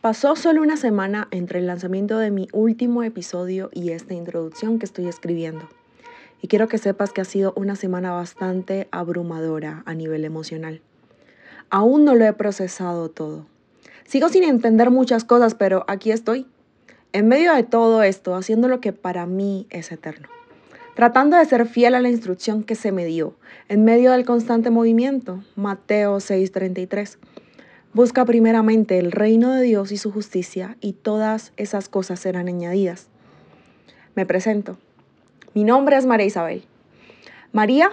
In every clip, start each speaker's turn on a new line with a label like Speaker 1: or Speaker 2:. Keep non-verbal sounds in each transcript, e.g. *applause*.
Speaker 1: Pasó solo una semana entre el lanzamiento de mi último episodio y esta introducción que estoy escribiendo. Y quiero que sepas que ha sido una semana bastante abrumadora a nivel emocional. Aún no lo he procesado todo. Sigo sin entender muchas cosas, pero aquí estoy, en medio de todo esto, haciendo lo que para mí es eterno. Tratando de ser fiel a la instrucción que se me dio, en medio del constante movimiento. Mateo 6:33 Busca primeramente el reino de Dios y su justicia y todas esas cosas serán añadidas. Me presento. Mi nombre es María Isabel. María,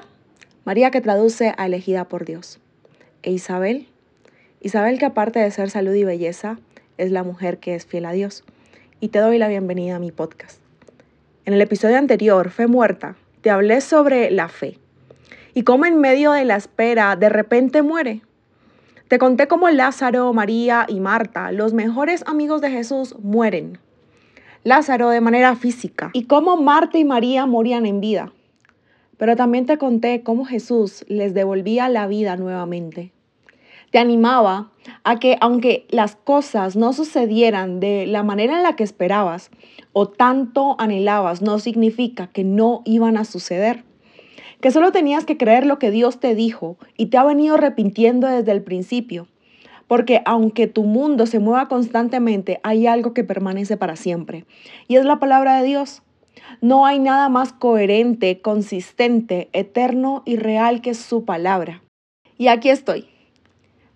Speaker 1: María que traduce a elegida por Dios. E Isabel, Isabel que aparte de ser salud y belleza, es la mujer que es fiel a Dios. Y te doy la bienvenida a mi podcast. En el episodio anterior, Fe Muerta, te hablé sobre la fe y cómo en medio de la espera de repente muere te conté cómo Lázaro, María y Marta, los mejores amigos de Jesús, mueren. Lázaro de manera física y cómo Marta y María morían en vida. Pero también te conté cómo Jesús les devolvía la vida nuevamente. Te animaba a que aunque las cosas no sucedieran de la manera en la que esperabas o tanto anhelabas, no significa que no iban a suceder que solo tenías que creer lo que Dios te dijo y te ha venido repitiendo desde el principio. Porque aunque tu mundo se mueva constantemente, hay algo que permanece para siempre. Y es la palabra de Dios. No hay nada más coherente, consistente, eterno y real que su palabra. Y aquí estoy.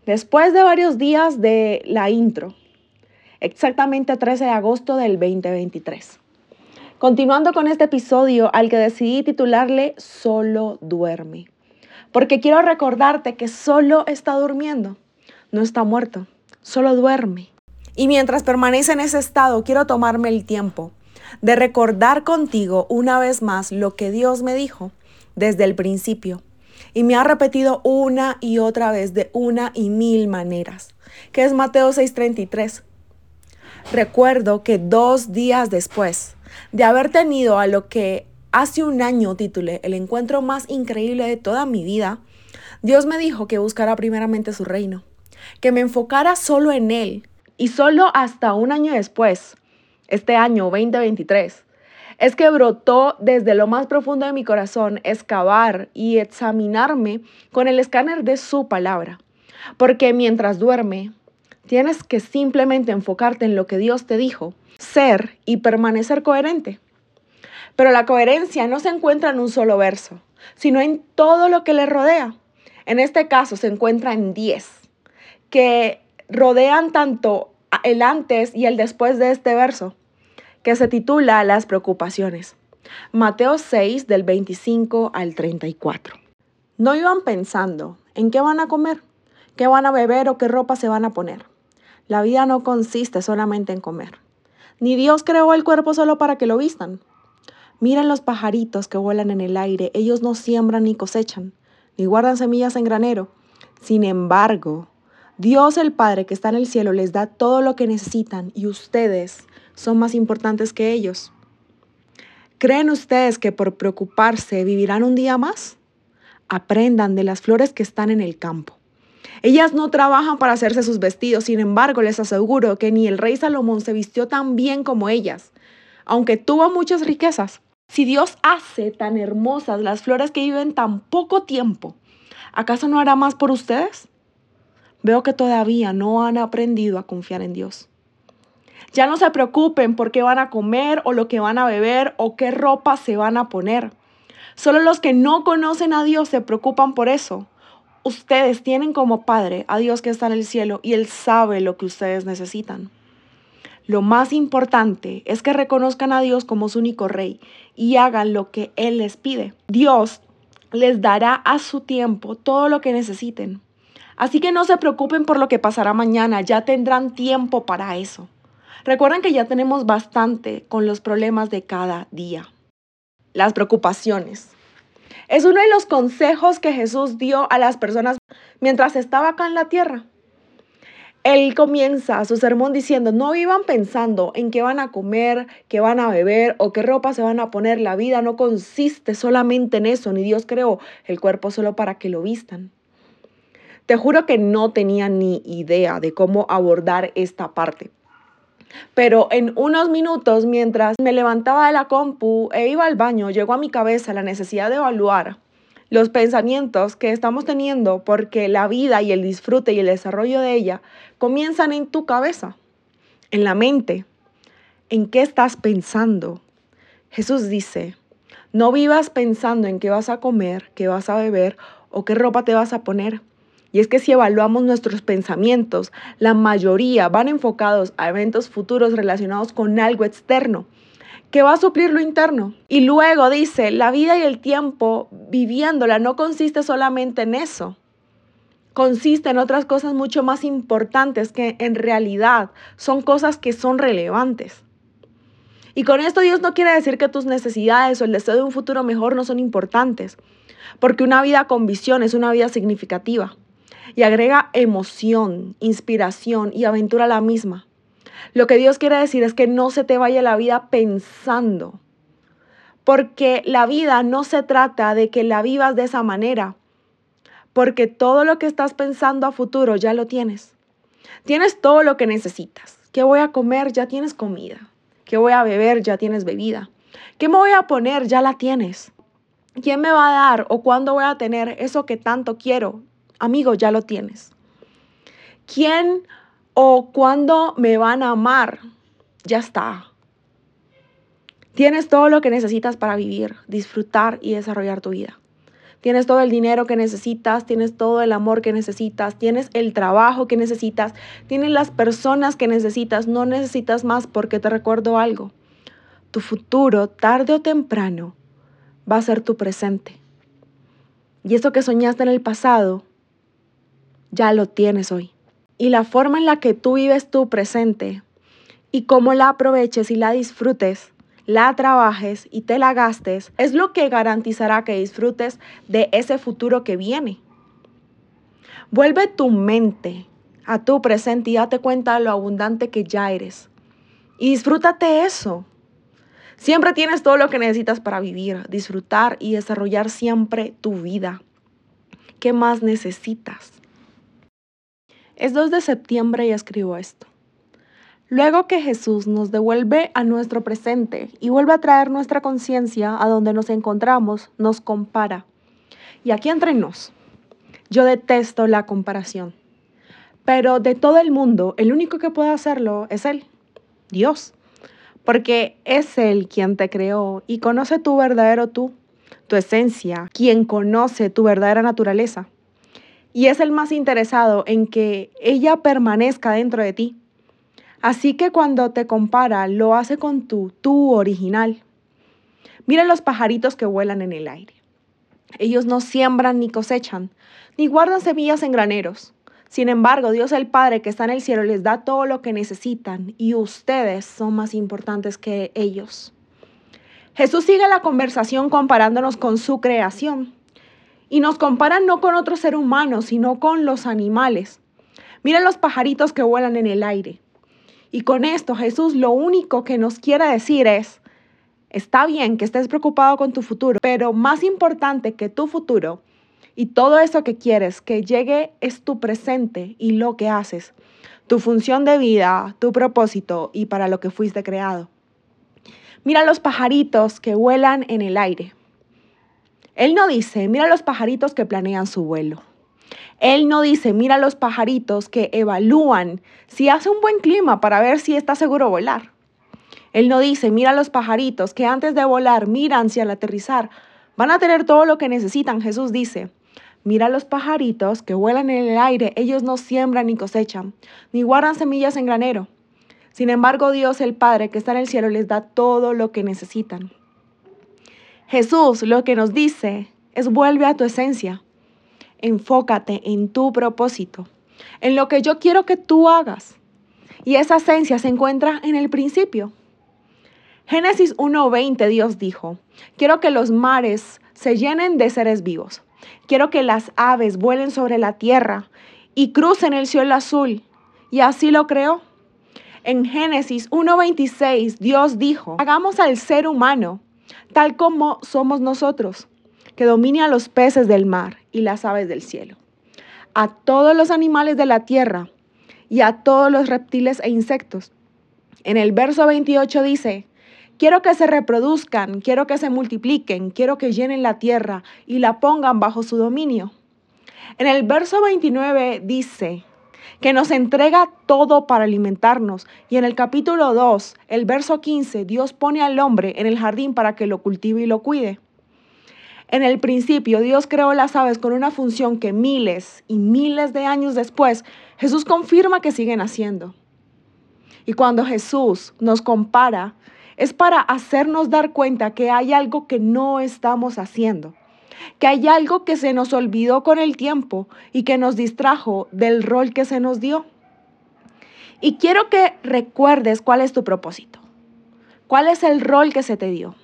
Speaker 1: Después de varios días de la intro, exactamente 13 de agosto del 2023. Continuando con este episodio al que decidí titularle Solo duerme. Porque quiero recordarte que solo está durmiendo, no está muerto, solo duerme. Y mientras permanece en ese estado, quiero tomarme el tiempo de recordar contigo una vez más lo que Dios me dijo desde el principio. Y me ha repetido una y otra vez de una y mil maneras, que es Mateo 6:33. Recuerdo que dos días después, de haber tenido a lo que hace un año titulé El encuentro más increíble de toda mi vida, Dios me dijo que buscara primeramente su reino, que me enfocara solo en Él y solo hasta un año después, este año 2023, es que brotó desde lo más profundo de mi corazón excavar y examinarme con el escáner de su palabra. Porque mientras duerme, tienes que simplemente enfocarte en lo que Dios te dijo ser y permanecer coherente. Pero la coherencia no se encuentra en un solo verso, sino en todo lo que le rodea. En este caso se encuentra en 10, que rodean tanto el antes y el después de este verso, que se titula Las preocupaciones. Mateo 6 del 25 al 34. No iban pensando en qué van a comer, qué van a beber o qué ropa se van a poner. La vida no consiste solamente en comer. Ni Dios creó el cuerpo solo para que lo vistan. Miren los pajaritos que vuelan en el aire. Ellos no siembran ni cosechan, ni guardan semillas en granero. Sin embargo, Dios el Padre que está en el cielo les da todo lo que necesitan y ustedes son más importantes que ellos. ¿Creen ustedes que por preocuparse vivirán un día más? Aprendan de las flores que están en el campo. Ellas no trabajan para hacerse sus vestidos, sin embargo les aseguro que ni el rey Salomón se vistió tan bien como ellas, aunque tuvo muchas riquezas. Si Dios hace tan hermosas las flores que viven tan poco tiempo, ¿acaso no hará más por ustedes? Veo que todavía no han aprendido a confiar en Dios. Ya no se preocupen por qué van a comer o lo que van a beber o qué ropa se van a poner. Solo los que no conocen a Dios se preocupan por eso ustedes tienen como Padre a Dios que está en el cielo y Él sabe lo que ustedes necesitan. Lo más importante es que reconozcan a Dios como su único rey y hagan lo que Él les pide. Dios les dará a su tiempo todo lo que necesiten. Así que no se preocupen por lo que pasará mañana, ya tendrán tiempo para eso. Recuerden que ya tenemos bastante con los problemas de cada día. Las preocupaciones. Es uno de los consejos que Jesús dio a las personas mientras estaba acá en la tierra. Él comienza su sermón diciendo, no iban pensando en qué van a comer, qué van a beber o qué ropa se van a poner. La vida no consiste solamente en eso, ni Dios creó el cuerpo solo para que lo vistan. Te juro que no tenía ni idea de cómo abordar esta parte. Pero en unos minutos, mientras me levantaba de la compu e iba al baño, llegó a mi cabeza la necesidad de evaluar los pensamientos que estamos teniendo porque la vida y el disfrute y el desarrollo de ella comienzan en tu cabeza, en la mente. ¿En qué estás pensando? Jesús dice, no vivas pensando en qué vas a comer, qué vas a beber o qué ropa te vas a poner. Y es que si evaluamos nuestros pensamientos, la mayoría van enfocados a eventos futuros relacionados con algo externo que va a suplir lo interno. Y luego dice, la vida y el tiempo viviéndola no consiste solamente en eso. Consiste en otras cosas mucho más importantes que en realidad son cosas que son relevantes. Y con esto Dios no quiere decir que tus necesidades o el deseo de un futuro mejor no son importantes, porque una vida con visión es una vida significativa y agrega emoción, inspiración y aventura a la misma. Lo que Dios quiere decir es que no se te vaya la vida pensando, porque la vida no se trata de que la vivas de esa manera, porque todo lo que estás pensando a futuro ya lo tienes. Tienes todo lo que necesitas. ¿Qué voy a comer? Ya tienes comida. ¿Qué voy a beber? Ya tienes bebida. ¿Qué me voy a poner? Ya la tienes. ¿Quién me va a dar o cuándo voy a tener eso que tanto quiero? Amigo, ya lo tienes. ¿Quién o cuándo me van a amar? Ya está. Tienes todo lo que necesitas para vivir, disfrutar y desarrollar tu vida. Tienes todo el dinero que necesitas, tienes todo el amor que necesitas, tienes el trabajo que necesitas, tienes las personas que necesitas, no necesitas más porque te recuerdo algo. Tu futuro, tarde o temprano, va a ser tu presente. Y eso que soñaste en el pasado, ya lo tienes hoy. Y la forma en la que tú vives tu presente y cómo la aproveches y la disfrutes, la trabajes y te la gastes, es lo que garantizará que disfrutes de ese futuro que viene. Vuelve tu mente a tu presente y date cuenta de lo abundante que ya eres. Y disfrútate eso. Siempre tienes todo lo que necesitas para vivir, disfrutar y desarrollar siempre tu vida. ¿Qué más necesitas? Es 2 de septiembre y escribo esto. Luego que Jesús nos devuelve a nuestro presente y vuelve a traer nuestra conciencia a donde nos encontramos, nos compara. Y aquí entre nos, yo detesto la comparación. Pero de todo el mundo, el único que puede hacerlo es Él, Dios. Porque es Él quien te creó y conoce tu verdadero tú, tu esencia, quien conoce tu verdadera naturaleza y es el más interesado en que ella permanezca dentro de ti. Así que cuando te compara, lo hace con tu, tu original. Mira los pajaritos que vuelan en el aire. Ellos no siembran ni cosechan, ni guardan semillas en graneros. Sin embargo, Dios el Padre que está en el cielo les da todo lo que necesitan y ustedes son más importantes que ellos. Jesús sigue la conversación comparándonos con su creación. Y nos comparan no con otro ser humano, sino con los animales. Miren los pajaritos que vuelan en el aire. Y con esto Jesús lo único que nos quiere decir es, está bien que estés preocupado con tu futuro, pero más importante que tu futuro y todo eso que quieres que llegue es tu presente y lo que haces, tu función de vida, tu propósito y para lo que fuiste creado. Mira los pajaritos que vuelan en el aire. Él no dice, mira los pajaritos que planean su vuelo. Él no dice, mira los pajaritos que evalúan si hace un buen clima para ver si está seguro volar. Él no dice, mira los pajaritos que antes de volar miran si al aterrizar van a tener todo lo que necesitan. Jesús dice, mira los pajaritos que vuelan en el aire, ellos no siembran ni cosechan, ni guardan semillas en granero. Sin embargo, Dios el Padre que está en el cielo les da todo lo que necesitan. Jesús lo que nos dice es vuelve a tu esencia. Enfócate en tu propósito, en lo que yo quiero que tú hagas. Y esa esencia se encuentra en el principio. Génesis 1.20 Dios dijo, quiero que los mares se llenen de seres vivos. Quiero que las aves vuelen sobre la tierra y crucen el cielo azul. Y así lo creó. En Génesis 1.26 Dios dijo, hagamos al ser humano tal como somos nosotros, que domine a los peces del mar y las aves del cielo, a todos los animales de la tierra y a todos los reptiles e insectos. En el verso 28 dice, quiero que se reproduzcan, quiero que se multipliquen, quiero que llenen la tierra y la pongan bajo su dominio. En el verso 29 dice que nos entrega todo para alimentarnos. Y en el capítulo 2, el verso 15, Dios pone al hombre en el jardín para que lo cultive y lo cuide. En el principio, Dios creó las aves con una función que miles y miles de años después, Jesús confirma que siguen haciendo. Y cuando Jesús nos compara, es para hacernos dar cuenta que hay algo que no estamos haciendo, que hay algo que se nos olvidó con el tiempo y que nos distrajo del rol que se nos dio. Y quiero que recuerdes cuál es tu propósito, cuál es el rol que se te dio.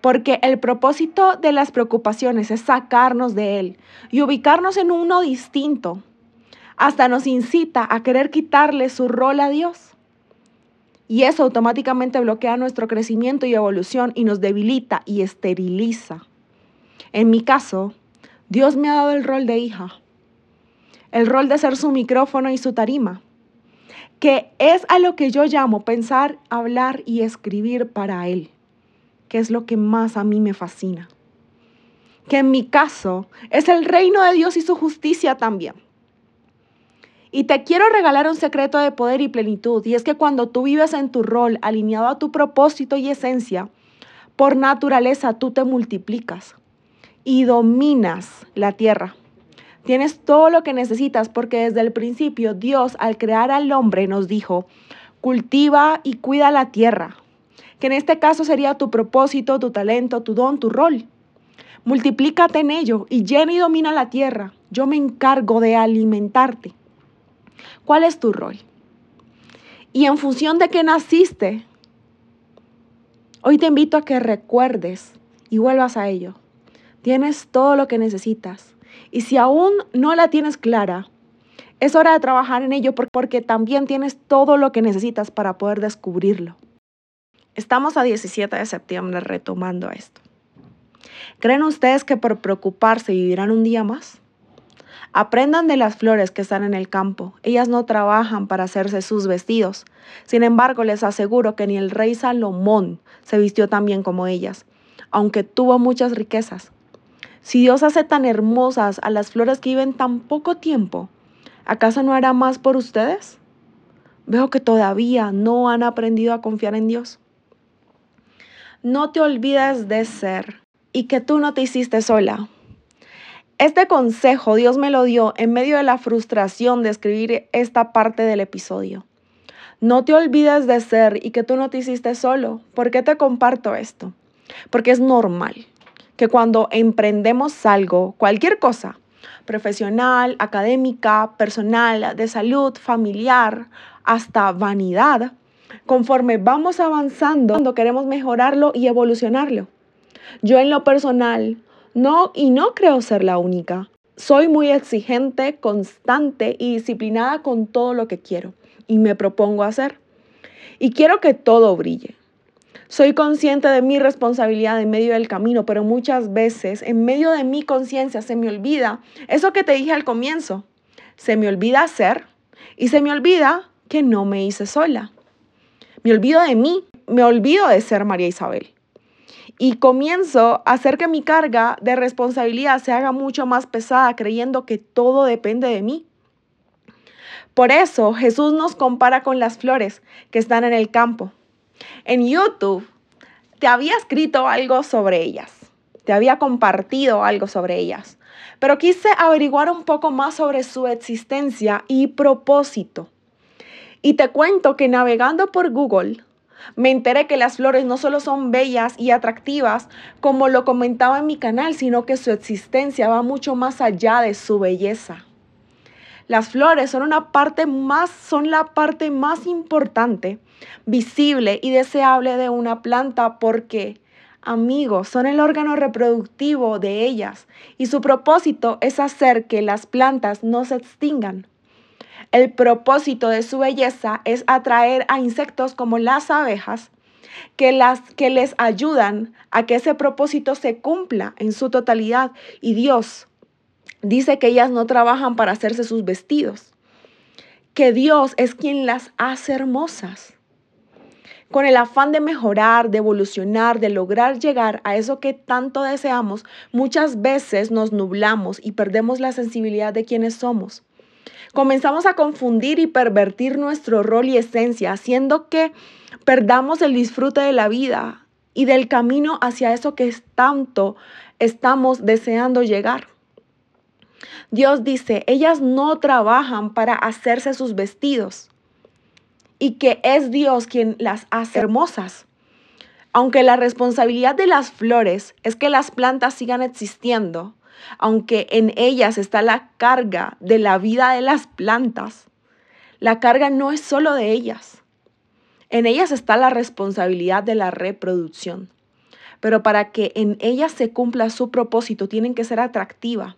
Speaker 1: Porque el propósito de las preocupaciones es sacarnos de él y ubicarnos en uno distinto. Hasta nos incita a querer quitarle su rol a Dios. Y eso automáticamente bloquea nuestro crecimiento y evolución y nos debilita y esteriliza. En mi caso, Dios me ha dado el rol de hija, el rol de ser su micrófono y su tarima, que es a lo que yo llamo pensar, hablar y escribir para Él, que es lo que más a mí me fascina. Que en mi caso es el reino de Dios y su justicia también. Y te quiero regalar un secreto de poder y plenitud, y es que cuando tú vives en tu rol alineado a tu propósito y esencia, por naturaleza tú te multiplicas y dominas la tierra. Tienes todo lo que necesitas porque desde el principio Dios al crear al hombre nos dijo, cultiva y cuida la tierra, que en este caso sería tu propósito, tu talento, tu don, tu rol. Multiplícate en ello y llena y domina la tierra. Yo me encargo de alimentarte. ¿Cuál es tu rol? Y en función de que naciste, hoy te invito a que recuerdes y vuelvas a ello. Tienes todo lo que necesitas. Y si aún no la tienes clara, es hora de trabajar en ello porque también tienes todo lo que necesitas para poder descubrirlo. Estamos a 17 de septiembre retomando esto. ¿Creen ustedes que por preocuparse vivirán un día más? Aprendan de las flores que están en el campo. Ellas no trabajan para hacerse sus vestidos. Sin embargo, les aseguro que ni el rey Salomón se vistió tan bien como ellas, aunque tuvo muchas riquezas. Si Dios hace tan hermosas a las flores que viven tan poco tiempo, ¿acaso no hará más por ustedes? Veo que todavía no han aprendido a confiar en Dios. No te olvides de ser y que tú no te hiciste sola. Este consejo Dios me lo dio en medio de la frustración de escribir esta parte del episodio. No te olvides de ser y que tú no te hiciste solo. ¿Por qué te comparto esto? Porque es normal que cuando emprendemos algo, cualquier cosa, profesional, académica, personal, de salud, familiar, hasta vanidad, conforme vamos avanzando, cuando queremos mejorarlo y evolucionarlo. Yo en lo personal no, y no creo ser la única. Soy muy exigente, constante y disciplinada con todo lo que quiero y me propongo hacer. Y quiero que todo brille. Soy consciente de mi responsabilidad en medio del camino, pero muchas veces en medio de mi conciencia se me olvida eso que te dije al comienzo. Se me olvida hacer y se me olvida que no me hice sola. Me olvido de mí, me olvido de ser María Isabel y comienzo a hacer que mi carga de responsabilidad se haga mucho más pesada creyendo que todo depende de mí. Por eso Jesús nos compara con las flores que están en el campo. En YouTube te había escrito algo sobre ellas, te había compartido algo sobre ellas, pero quise averiguar un poco más sobre su existencia y propósito. Y te cuento que navegando por Google me enteré que las flores no solo son bellas y atractivas, como lo comentaba en mi canal, sino que su existencia va mucho más allá de su belleza. Las flores son una parte más, son la parte más importante, visible y deseable de una planta porque, amigos, son el órgano reproductivo de ellas y su propósito es hacer que las plantas no se extingan. El propósito de su belleza es atraer a insectos como las abejas que, las, que les ayudan a que ese propósito se cumpla en su totalidad. Y Dios dice que ellas no trabajan para hacerse sus vestidos, que Dios es quien las hace hermosas. con el afán de mejorar, de evolucionar, de lograr llegar a eso que tanto deseamos, muchas veces nos nublamos y perdemos la sensibilidad de quienes somos. Comenzamos a confundir y pervertir nuestro rol y esencia, haciendo que perdamos el disfrute de la vida y del camino hacia eso que tanto estamos deseando llegar. Dios dice, ellas no trabajan para hacerse sus vestidos y que es Dios quien las hace hermosas. Aunque la responsabilidad de las flores es que las plantas sigan existiendo, aunque en ellas está la carga de la vida de las plantas, la carga no es solo de ellas. En ellas está la responsabilidad de la reproducción. Pero para que en ellas se cumpla su propósito, tienen que ser atractivas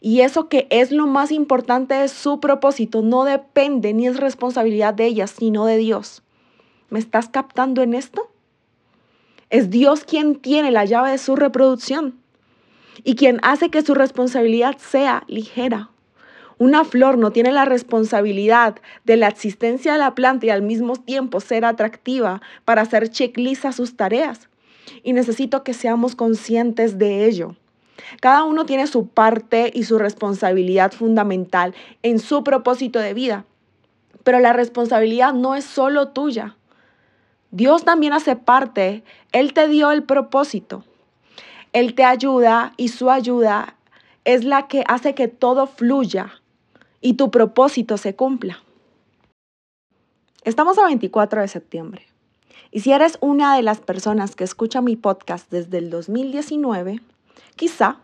Speaker 1: y eso que es lo más importante de su propósito no depende ni es responsabilidad de ellas, sino de Dios. ¿Me estás captando en esto? Es Dios quien tiene la llave de su reproducción y quien hace que su responsabilidad sea ligera. Una flor no tiene la responsabilidad de la existencia de la planta y al mismo tiempo ser atractiva para hacer checklist a sus tareas. Y necesito que seamos conscientes de ello. Cada uno tiene su parte y su responsabilidad fundamental en su propósito de vida, pero la responsabilidad no es solo tuya. Dios también hace parte, Él te dio el propósito, Él te ayuda y su ayuda es la que hace que todo fluya y tu propósito se cumpla. Estamos a 24 de septiembre. Y si eres una de las personas que escucha mi podcast desde el 2019, Quizá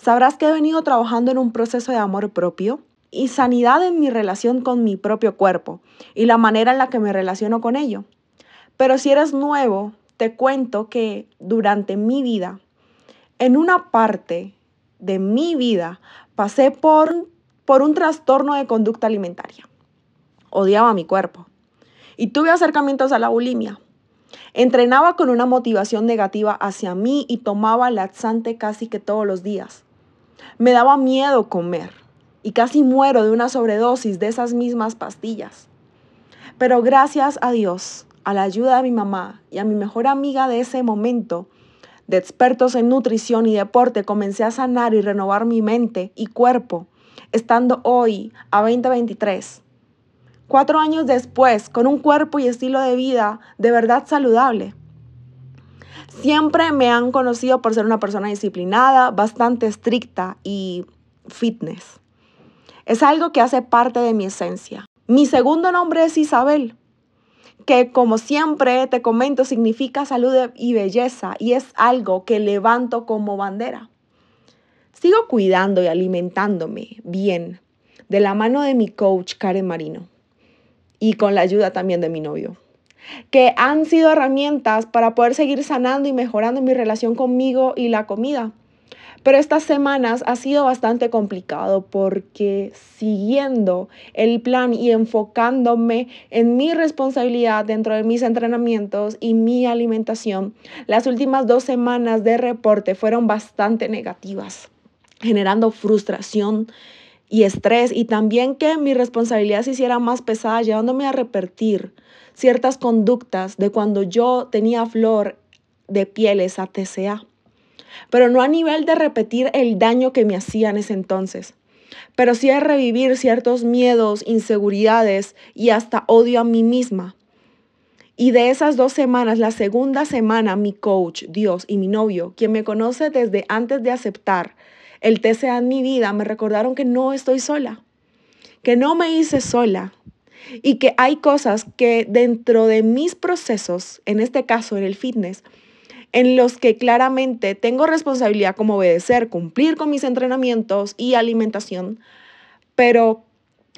Speaker 1: sabrás que he venido trabajando en un proceso de amor propio y sanidad en mi relación con mi propio cuerpo y la manera en la que me relaciono con ello. Pero si eres nuevo, te cuento que durante mi vida, en una parte de mi vida, pasé por, por un trastorno de conducta alimentaria. Odiaba mi cuerpo y tuve acercamientos a la bulimia. Entrenaba con una motivación negativa hacia mí y tomaba laxante casi que todos los días. Me daba miedo comer y casi muero de una sobredosis de esas mismas pastillas. Pero gracias a Dios, a la ayuda de mi mamá y a mi mejor amiga de ese momento, de expertos en nutrición y deporte, comencé a sanar y renovar mi mente y cuerpo, estando hoy a 2023 cuatro años después, con un cuerpo y estilo de vida de verdad saludable. Siempre me han conocido por ser una persona disciplinada, bastante estricta y fitness. Es algo que hace parte de mi esencia. Mi segundo nombre es Isabel, que como siempre te comento significa salud y belleza y es algo que levanto como bandera. Sigo cuidando y alimentándome bien de la mano de mi coach Karen Marino y con la ayuda también de mi novio, que han sido herramientas para poder seguir sanando y mejorando mi relación conmigo y la comida. Pero estas semanas ha sido bastante complicado porque siguiendo el plan y enfocándome en mi responsabilidad dentro de mis entrenamientos y mi alimentación, las últimas dos semanas de reporte fueron bastante negativas, generando frustración y estrés y también que mi responsabilidad se hiciera más pesada, llevándome a repetir ciertas conductas de cuando yo tenía flor de pieles a TCA. Pero no a nivel de repetir el daño que me hacía en ese entonces, pero sí a revivir ciertos miedos, inseguridades y hasta odio a mí misma. Y de esas dos semanas, la segunda semana, mi coach, Dios y mi novio, quien me conoce desde antes de aceptar el TCA en mi vida, me recordaron que no estoy sola, que no me hice sola y que hay cosas que dentro de mis procesos, en este caso en el fitness, en los que claramente tengo responsabilidad como obedecer, cumplir con mis entrenamientos y alimentación, pero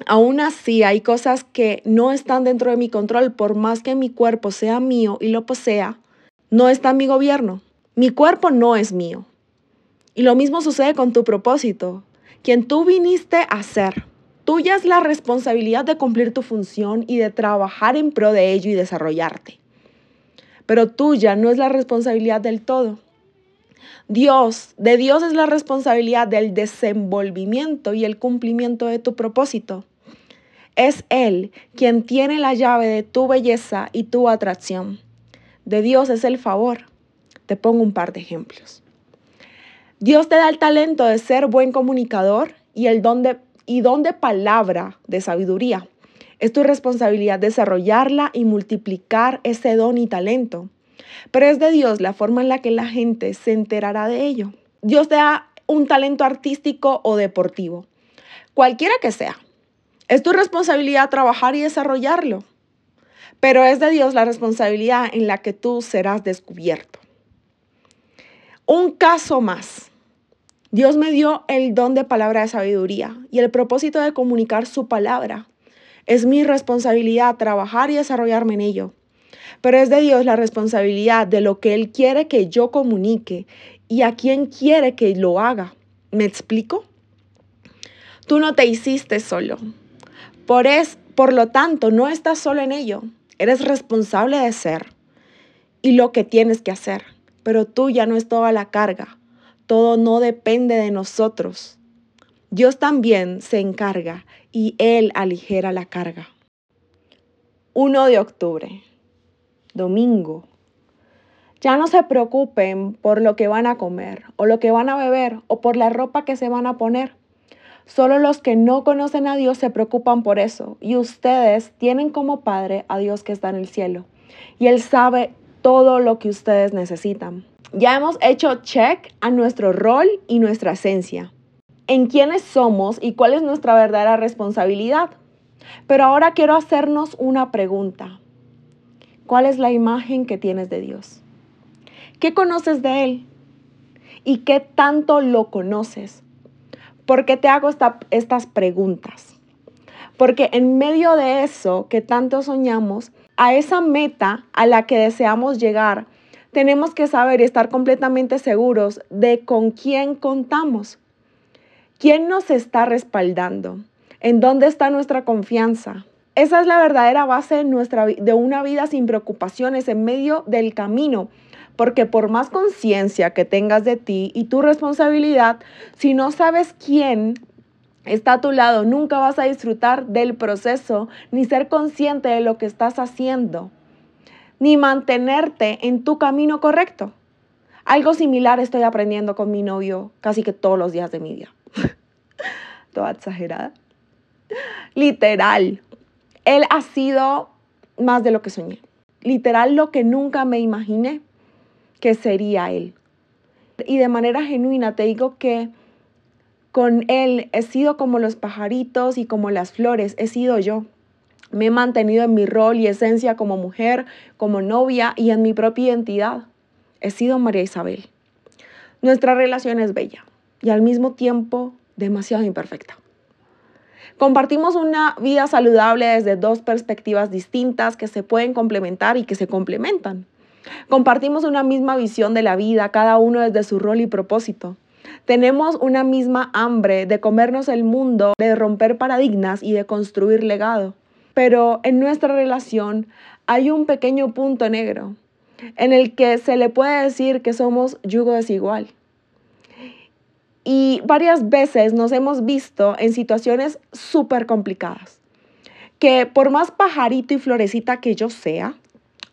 Speaker 1: aún así hay cosas que no están dentro de mi control, por más que mi cuerpo sea mío y lo posea, no está en mi gobierno. Mi cuerpo no es mío. Y lo mismo sucede con tu propósito, quien tú viniste a ser. Tuya es la responsabilidad de cumplir tu función y de trabajar en pro de ello y desarrollarte. Pero tuya no es la responsabilidad del todo. Dios, de Dios es la responsabilidad del desenvolvimiento y el cumplimiento de tu propósito. Es Él quien tiene la llave de tu belleza y tu atracción. De Dios es el favor. Te pongo un par de ejemplos. Dios te da el talento de ser buen comunicador y el don de, y don de palabra de sabiduría. Es tu responsabilidad desarrollarla y multiplicar ese don y talento. Pero es de Dios la forma en la que la gente se enterará de ello. Dios te da un talento artístico o deportivo, cualquiera que sea. Es tu responsabilidad trabajar y desarrollarlo. Pero es de Dios la responsabilidad en la que tú serás descubierto. Un caso más. Dios me dio el don de palabra de sabiduría y el propósito de comunicar su palabra. Es mi responsabilidad trabajar y desarrollarme en ello. Pero es de Dios la responsabilidad de lo que Él quiere que yo comunique y a quién quiere que lo haga. ¿Me explico? Tú no te hiciste solo. Por, es, por lo tanto, no estás solo en ello. Eres responsable de ser y lo que tienes que hacer. Pero tú ya no es toda la carga. Todo no depende de nosotros. Dios también se encarga y Él aligera la carga. 1 de octubre domingo. Ya no se preocupen por lo que van a comer o lo que van a beber o por la ropa que se van a poner. Solo los que no conocen a Dios se preocupan por eso y ustedes tienen como Padre a Dios que está en el cielo y Él sabe todo lo que ustedes necesitan. Ya hemos hecho check a nuestro rol y nuestra esencia, en quiénes somos y cuál es nuestra verdadera responsabilidad. Pero ahora quiero hacernos una pregunta. ¿Cuál es la imagen que tienes de Dios? ¿Qué conoces de Él? ¿Y qué tanto lo conoces? ¿Por qué te hago estas preguntas? Porque en medio de eso que tanto soñamos, a esa meta a la que deseamos llegar, tenemos que saber y estar completamente seguros de con quién contamos. ¿Quién nos está respaldando? ¿En dónde está nuestra confianza? Esa es la verdadera base de, nuestra, de una vida sin preocupaciones en medio del camino. Porque por más conciencia que tengas de ti y tu responsabilidad, si no sabes quién está a tu lado, nunca vas a disfrutar del proceso ni ser consciente de lo que estás haciendo, ni mantenerte en tu camino correcto. Algo similar estoy aprendiendo con mi novio casi que todos los días de mi vida. *laughs* Toda exagerada. Literal, él ha sido más de lo que soñé. Literal lo que nunca me imaginé que sería Él. Y de manera genuina te digo que con Él he sido como los pajaritos y como las flores, he sido yo. Me he mantenido en mi rol y esencia como mujer, como novia y en mi propia identidad. He sido María Isabel. Nuestra relación es bella y al mismo tiempo demasiado imperfecta. Compartimos una vida saludable desde dos perspectivas distintas que se pueden complementar y que se complementan. Compartimos una misma visión de la vida, cada uno desde su rol y propósito. Tenemos una misma hambre de comernos el mundo, de romper paradigmas y de construir legado. Pero en nuestra relación hay un pequeño punto negro en el que se le puede decir que somos yugo desigual. Y varias veces nos hemos visto en situaciones súper complicadas. Que por más pajarito y florecita que yo sea,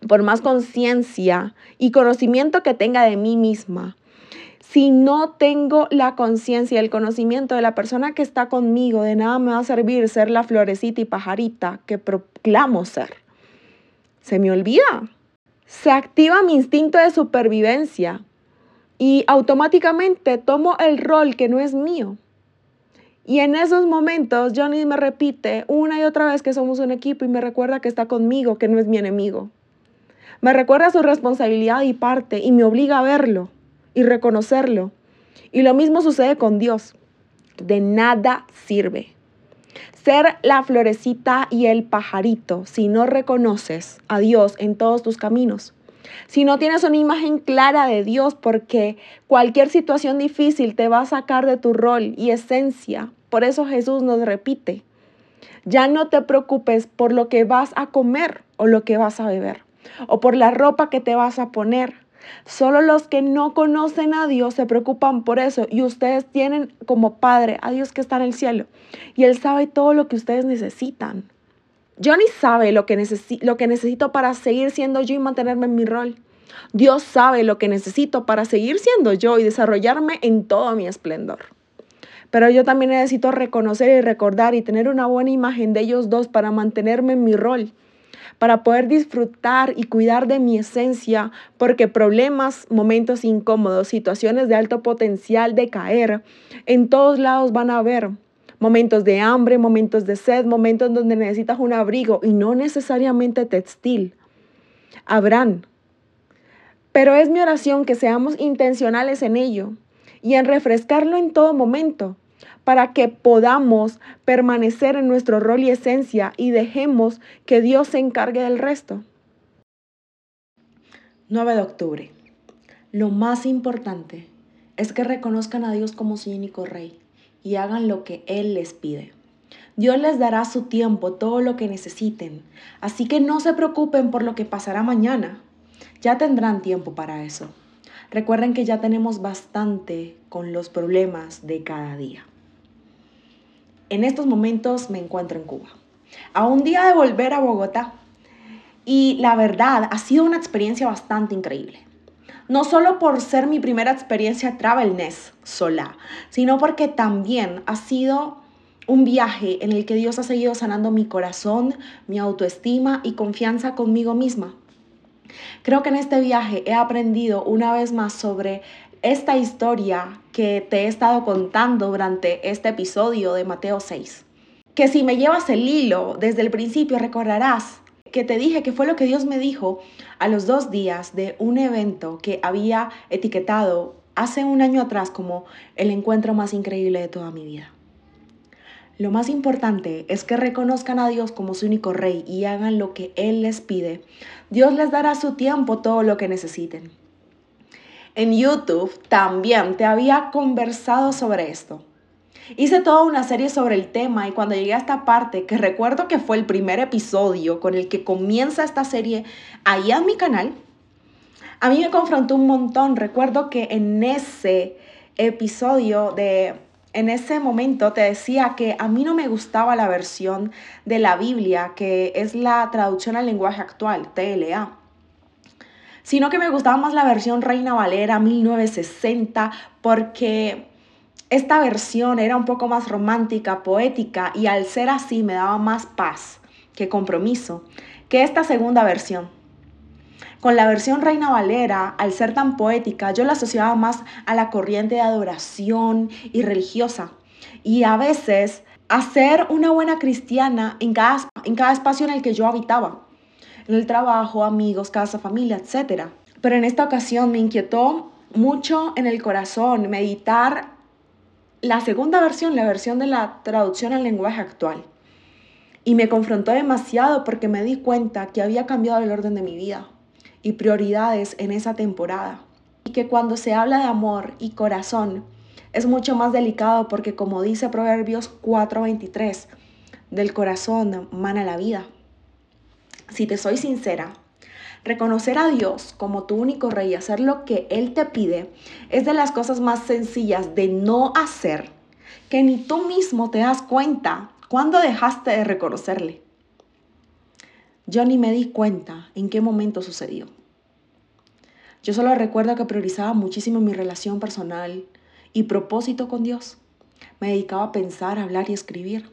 Speaker 1: por más conciencia y conocimiento que tenga de mí misma, si no tengo la conciencia y el conocimiento de la persona que está conmigo, de nada me va a servir ser la florecita y pajarita que proclamo ser. Se me olvida. Se activa mi instinto de supervivencia y automáticamente tomo el rol que no es mío. Y en esos momentos Johnny me repite una y otra vez que somos un equipo y me recuerda que está conmigo, que no es mi enemigo. Me recuerda su responsabilidad y parte y me obliga a verlo y reconocerlo. Y lo mismo sucede con Dios. De nada sirve ser la florecita y el pajarito si no reconoces a Dios en todos tus caminos si no tienes una imagen clara de Dios, porque cualquier situación difícil te va a sacar de tu rol y esencia. Por eso Jesús nos repite, ya no te preocupes por lo que vas a comer o lo que vas a beber, o por la ropa que te vas a poner. Solo los que no conocen a Dios se preocupan por eso y ustedes tienen como Padre a Dios que está en el cielo y Él sabe todo lo que ustedes necesitan. Johnny sabe lo que, lo que necesito para seguir siendo yo y mantenerme en mi rol. Dios sabe lo que necesito para seguir siendo yo y desarrollarme en todo mi esplendor. Pero yo también necesito reconocer y recordar y tener una buena imagen de ellos dos para mantenerme en mi rol, para poder disfrutar y cuidar de mi esencia, porque problemas, momentos incómodos, situaciones de alto potencial de caer, en todos lados van a haber. Momentos de hambre, momentos de sed, momentos donde necesitas un abrigo y no necesariamente textil. Habrán. Pero es mi oración que seamos intencionales en ello y en refrescarlo en todo momento para que podamos permanecer en nuestro rol y esencia y dejemos que Dios se encargue del resto. 9 de octubre. Lo más importante es que reconozcan a Dios como su único rey y hagan lo que Él les pide. Dios les dará su tiempo, todo lo que necesiten. Así que no se preocupen por lo que pasará mañana. Ya tendrán tiempo para eso. Recuerden que ya tenemos bastante con los problemas de cada día. En estos momentos me encuentro en Cuba, a un día de volver a Bogotá. Y la verdad, ha sido una experiencia bastante increíble. No solo por ser mi primera experiencia travelness sola, sino porque también ha sido un viaje en el que Dios ha seguido sanando mi corazón, mi autoestima y confianza conmigo misma. Creo que en este viaje he aprendido una vez más sobre esta historia que te he estado contando durante este episodio de Mateo 6. Que si me llevas el hilo desde el principio recordarás que te dije que fue lo que Dios me dijo a los dos días de un evento que había etiquetado hace un año atrás como el encuentro más increíble de toda mi vida. Lo más importante es que reconozcan a Dios como su único rey y hagan lo que Él les pide. Dios les dará a su tiempo todo lo que necesiten. En YouTube también te había conversado sobre esto. Hice toda una serie sobre el tema y cuando llegué a esta parte, que recuerdo que fue el primer episodio con el que comienza esta serie ahí en mi canal, a mí me confrontó un montón. Recuerdo que en ese episodio de en ese momento te decía que a mí no me gustaba la versión de la Biblia, que es la traducción al lenguaje actual, TLA, sino que me gustaba más la versión Reina Valera 1960, porque esta versión era un poco más romántica, poética, y al ser así me daba más paz que compromiso que esta segunda versión. Con la versión Reina Valera, al ser tan poética, yo la asociaba más a la corriente de adoración y religiosa. Y a veces a ser una buena cristiana en cada, en cada espacio en el que yo habitaba. En el trabajo, amigos, casa, familia, etc. Pero en esta ocasión me inquietó mucho en el corazón meditar la segunda versión, la versión de la traducción al lenguaje actual. Y me confrontó demasiado porque me di cuenta que había cambiado el orden de mi vida y prioridades en esa temporada. Y que cuando se habla de amor y corazón es mucho más delicado porque como dice Proverbios 4:23, del corazón mana la vida. Si te soy sincera, reconocer a Dios como tu único rey y hacer lo que Él te pide es de las cosas más sencillas de no hacer que ni tú mismo te das cuenta cuando dejaste de reconocerle. Yo ni me di cuenta en qué momento sucedió. Yo solo recuerdo que priorizaba muchísimo mi relación personal y propósito con Dios. Me dedicaba a pensar, hablar y escribir.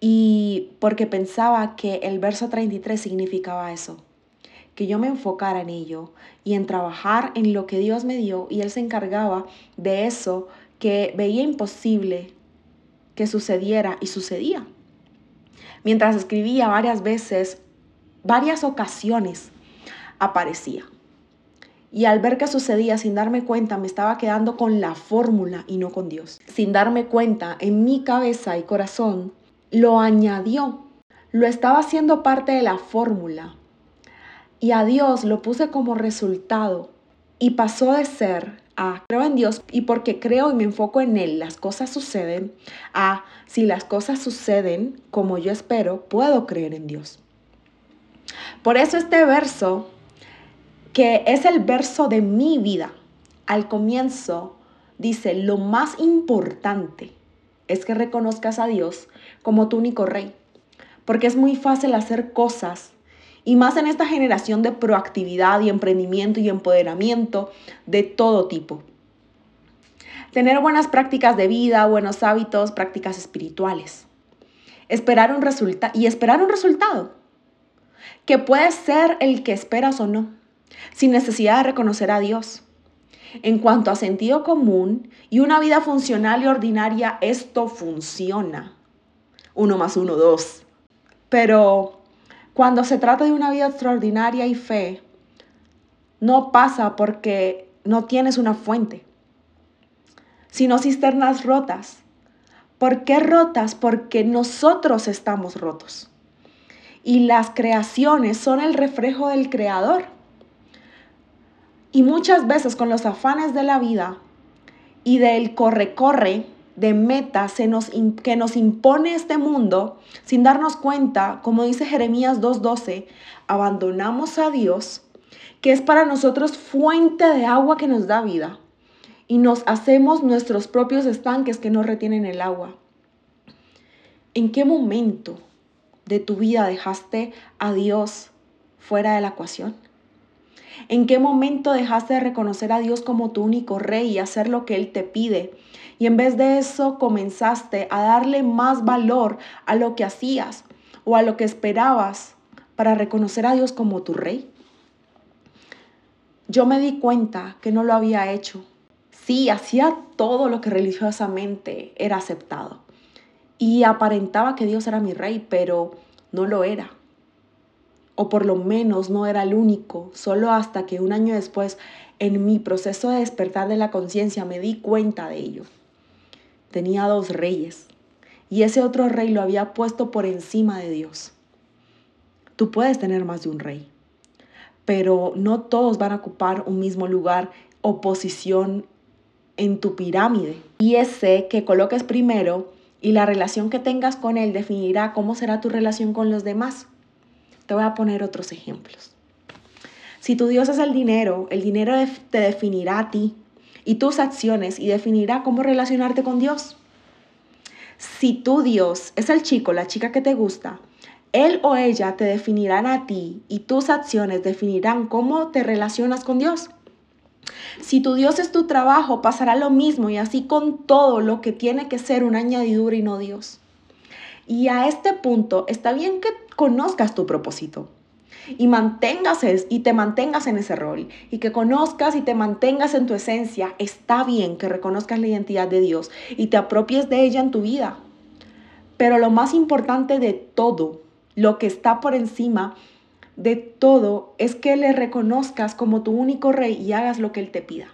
Speaker 1: Y porque pensaba que el verso 33 significaba eso, que yo me enfocara en ello y en trabajar en lo que Dios me dio y Él se encargaba de eso que veía imposible que sucediera y sucedía. Mientras escribía varias veces, varias ocasiones aparecía. Y al ver que sucedía sin darme cuenta, me estaba quedando con la fórmula y no con Dios. Sin darme cuenta, en mi cabeza y corazón, lo añadió. Lo estaba haciendo parte de la fórmula. Y a Dios lo puse como resultado. Y pasó de ser a creo en Dios y porque creo y me enfoco en Él, las cosas suceden, a si las cosas suceden como yo espero, puedo creer en Dios. Por eso este verso que es el verso de mi vida. Al comienzo dice, lo más importante es que reconozcas a Dios como tu único rey. porque es muy fácil hacer cosas y más en esta generación de proactividad y emprendimiento y empoderamiento de todo tipo. Tener buenas prácticas de vida, buenos hábitos, prácticas espirituales. Esperar un resultado y esperar un resultado que puede ser el que esperas o no, sin necesidad de reconocer a Dios. En cuanto a sentido común y una vida funcional y ordinaria, esto funciona. Uno más uno, dos. Pero cuando se trata de una vida extraordinaria y fe, no pasa porque no tienes una fuente sino cisternas rotas. ¿Por qué rotas? Porque nosotros estamos rotos. Y las creaciones son el reflejo del Creador. Y muchas veces con los afanes de la vida y del corre-corre de metas que nos impone este mundo, sin darnos cuenta, como dice Jeremías 2.12, abandonamos a Dios, que es para nosotros fuente de agua que nos da vida y nos hacemos nuestros propios estanques que no retienen el agua. ¿En qué momento de tu vida dejaste a Dios fuera de la ecuación? ¿En qué momento dejaste de reconocer a Dios como tu único rey y hacer lo que Él te pide? Y en vez de eso comenzaste a darle más valor a lo que hacías o a lo que esperabas para reconocer a Dios como tu rey. Yo me di cuenta que no lo había hecho Sí, hacía todo lo que religiosamente era aceptado. Y aparentaba que Dios era mi rey, pero no lo era. O por lo menos no era el único, solo hasta que un año después, en mi proceso de despertar de la conciencia, me di cuenta de ello. Tenía dos reyes y ese otro rey lo había puesto por encima de Dios. Tú puedes tener más de un rey, pero no todos van a ocupar un mismo lugar o posición en tu pirámide. Y ese que coloques primero y la relación que tengas con él definirá cómo será tu relación con los demás. Te voy a poner otros ejemplos. Si tu Dios es el dinero, el dinero te definirá a ti y tus acciones y definirá cómo relacionarte con Dios. Si tu Dios es el chico, la chica que te gusta, él o ella te definirán a ti y tus acciones definirán cómo te relacionas con Dios. Si tu Dios es tu trabajo, pasará lo mismo y así con todo lo que tiene que ser una añadidura y no Dios. Y a este punto está bien que conozcas tu propósito y mantengas y te mantengas en ese rol y que conozcas y te mantengas en tu esencia. Está bien que reconozcas la identidad de Dios y te apropies de ella en tu vida. Pero lo más importante de todo, lo que está por encima de todo es que le reconozcas como tu único rey y hagas lo que Él te pida.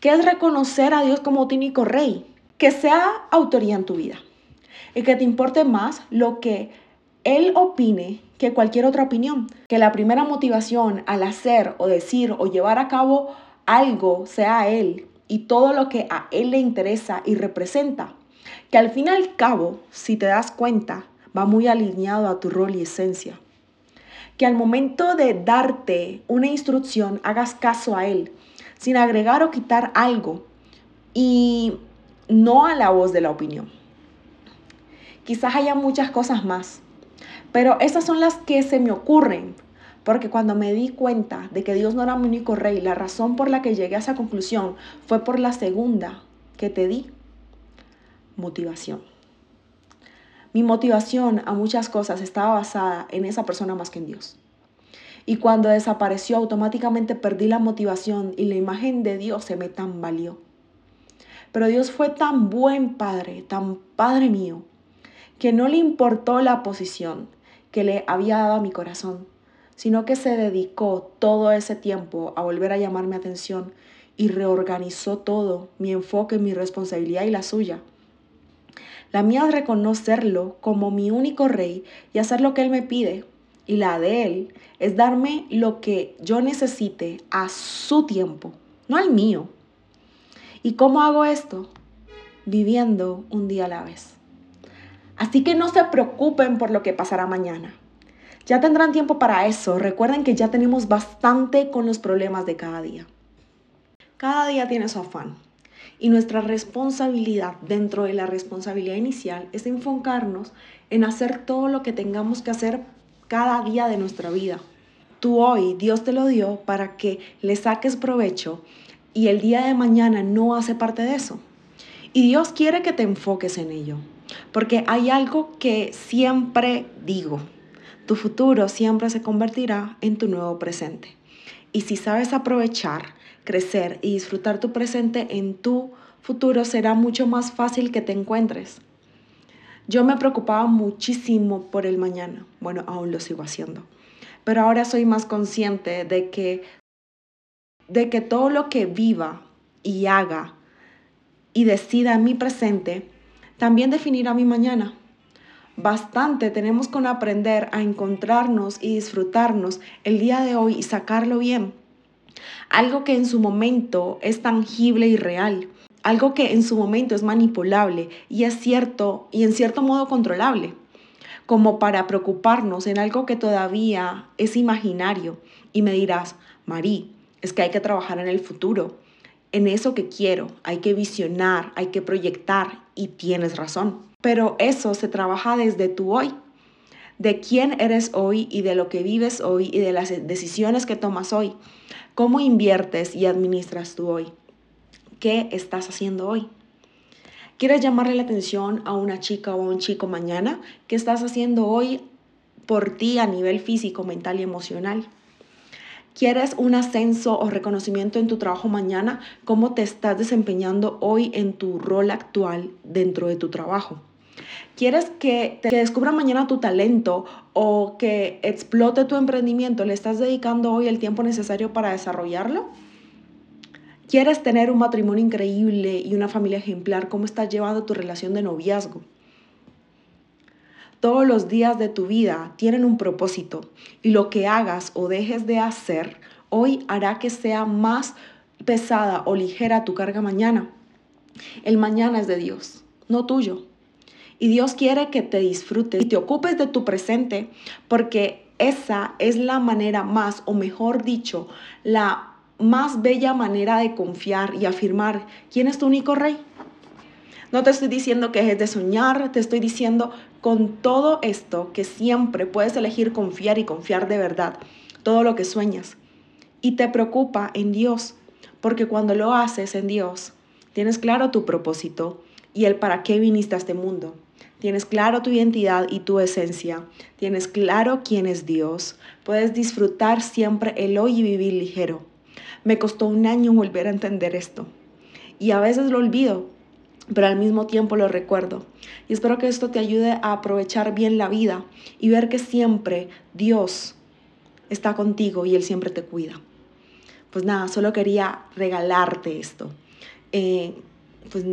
Speaker 1: ¿Qué es reconocer a Dios como tu único rey? Que sea autoría en tu vida y que te importe más lo que Él opine que cualquier otra opinión. Que la primera motivación al hacer o decir o llevar a cabo algo sea Él y todo lo que a Él le interesa y representa. Que al fin y al cabo, si te das cuenta, va muy alineado a tu rol y esencia que al momento de darte una instrucción hagas caso a él, sin agregar o quitar algo y no a la voz de la opinión. Quizás haya muchas cosas más, pero esas son las que se me ocurren, porque cuando me di cuenta de que Dios no era mi único rey, la razón por la que llegué a esa conclusión fue por la segunda que te di, motivación. Mi motivación a muchas cosas estaba basada en esa persona más que en Dios. Y cuando desapareció automáticamente perdí la motivación y la imagen de Dios se me tambaleó. Pero Dios fue tan buen padre, tan padre mío, que no le importó la posición que le había dado a mi corazón, sino que se dedicó todo ese tiempo a volver a llamar mi atención y reorganizó todo, mi enfoque, mi responsabilidad y la suya la mía es reconocerlo como mi único rey y hacer lo que Él me pide. Y la de Él es darme lo que yo necesite a su tiempo, no al mío. ¿Y cómo hago esto? Viviendo un día a la vez. Así que no se preocupen por lo que pasará mañana. Ya tendrán tiempo para eso. Recuerden que ya tenemos bastante con los problemas de cada día. Cada día tiene su afán. Y nuestra responsabilidad dentro de la responsabilidad inicial es enfocarnos en hacer todo lo que tengamos que hacer cada día de nuestra vida. Tú hoy, Dios te lo dio para que le saques provecho y el día de mañana no hace parte de eso. Y Dios quiere que te enfoques en ello, porque hay algo que siempre digo, tu futuro siempre se convertirá en tu nuevo presente. Y si sabes aprovechar, crecer y disfrutar tu presente en tu futuro, será mucho más fácil que te encuentres. Yo me preocupaba muchísimo por el mañana. Bueno, aún lo sigo haciendo. Pero ahora soy más consciente de que, de que todo lo que viva y haga y decida en mi presente, también definirá mi mañana. Bastante tenemos con aprender a encontrarnos y disfrutarnos el día de hoy y sacarlo bien. Algo que en su momento es tangible y real. Algo que en su momento es manipulable y es cierto y en cierto modo controlable. Como para preocuparnos en algo que todavía es imaginario. Y me dirás, Marí, es que hay que trabajar en el futuro. En eso que quiero, hay que visionar, hay que proyectar y tienes razón. Pero eso se trabaja desde tu hoy, de quién eres hoy y de lo que vives hoy y de las decisiones que tomas hoy. ¿Cómo inviertes y administras tú hoy? ¿Qué estás haciendo hoy? ¿Quieres llamarle la atención a una chica o a un chico mañana? ¿Qué estás haciendo hoy por ti a nivel físico, mental y emocional? ¿Quieres un ascenso o reconocimiento en tu trabajo mañana? ¿Cómo te estás desempeñando hoy en tu rol actual dentro de tu trabajo? ¿Quieres que te descubra mañana tu talento o que explote tu emprendimiento? ¿Le estás dedicando hoy el tiempo necesario para desarrollarlo? ¿Quieres tener un matrimonio increíble y una familia ejemplar? ¿Cómo estás llevando tu relación de noviazgo? Todos los días de tu vida tienen un propósito y lo que hagas o dejes de hacer hoy hará que sea más pesada o ligera tu carga mañana. El mañana es de Dios, no tuyo. Y Dios quiere que te disfrutes y te ocupes de tu presente porque esa es la manera más, o mejor dicho, la más bella manera de confiar y afirmar quién es tu único rey. No te estoy diciendo que dejes de soñar, te estoy diciendo con todo esto que siempre puedes elegir confiar y confiar de verdad todo lo que sueñas. Y te preocupa en Dios, porque cuando lo haces en Dios, tienes claro tu propósito y el para qué viniste a este mundo. Tienes claro tu identidad y tu esencia. Tienes claro quién es Dios. Puedes disfrutar siempre el hoy y vivir ligero. Me costó un año volver a entender esto. Y a veces lo olvido, pero al mismo tiempo lo recuerdo. Y espero que esto te ayude a aprovechar bien la vida y ver que siempre Dios está contigo y Él siempre te cuida. Pues nada, solo quería regalarte esto. Eh, pues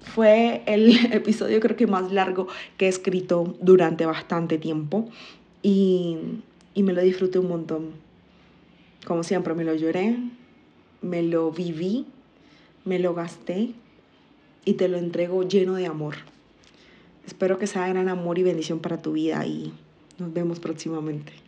Speaker 1: fue el *laughs* episodio creo que más largo que he escrito durante bastante tiempo y, y me lo disfruté un montón. Como siempre, me lo lloré, me lo viví, me lo gasté y te lo entrego lleno de amor. Espero que sea gran amor y bendición para tu vida y nos vemos próximamente.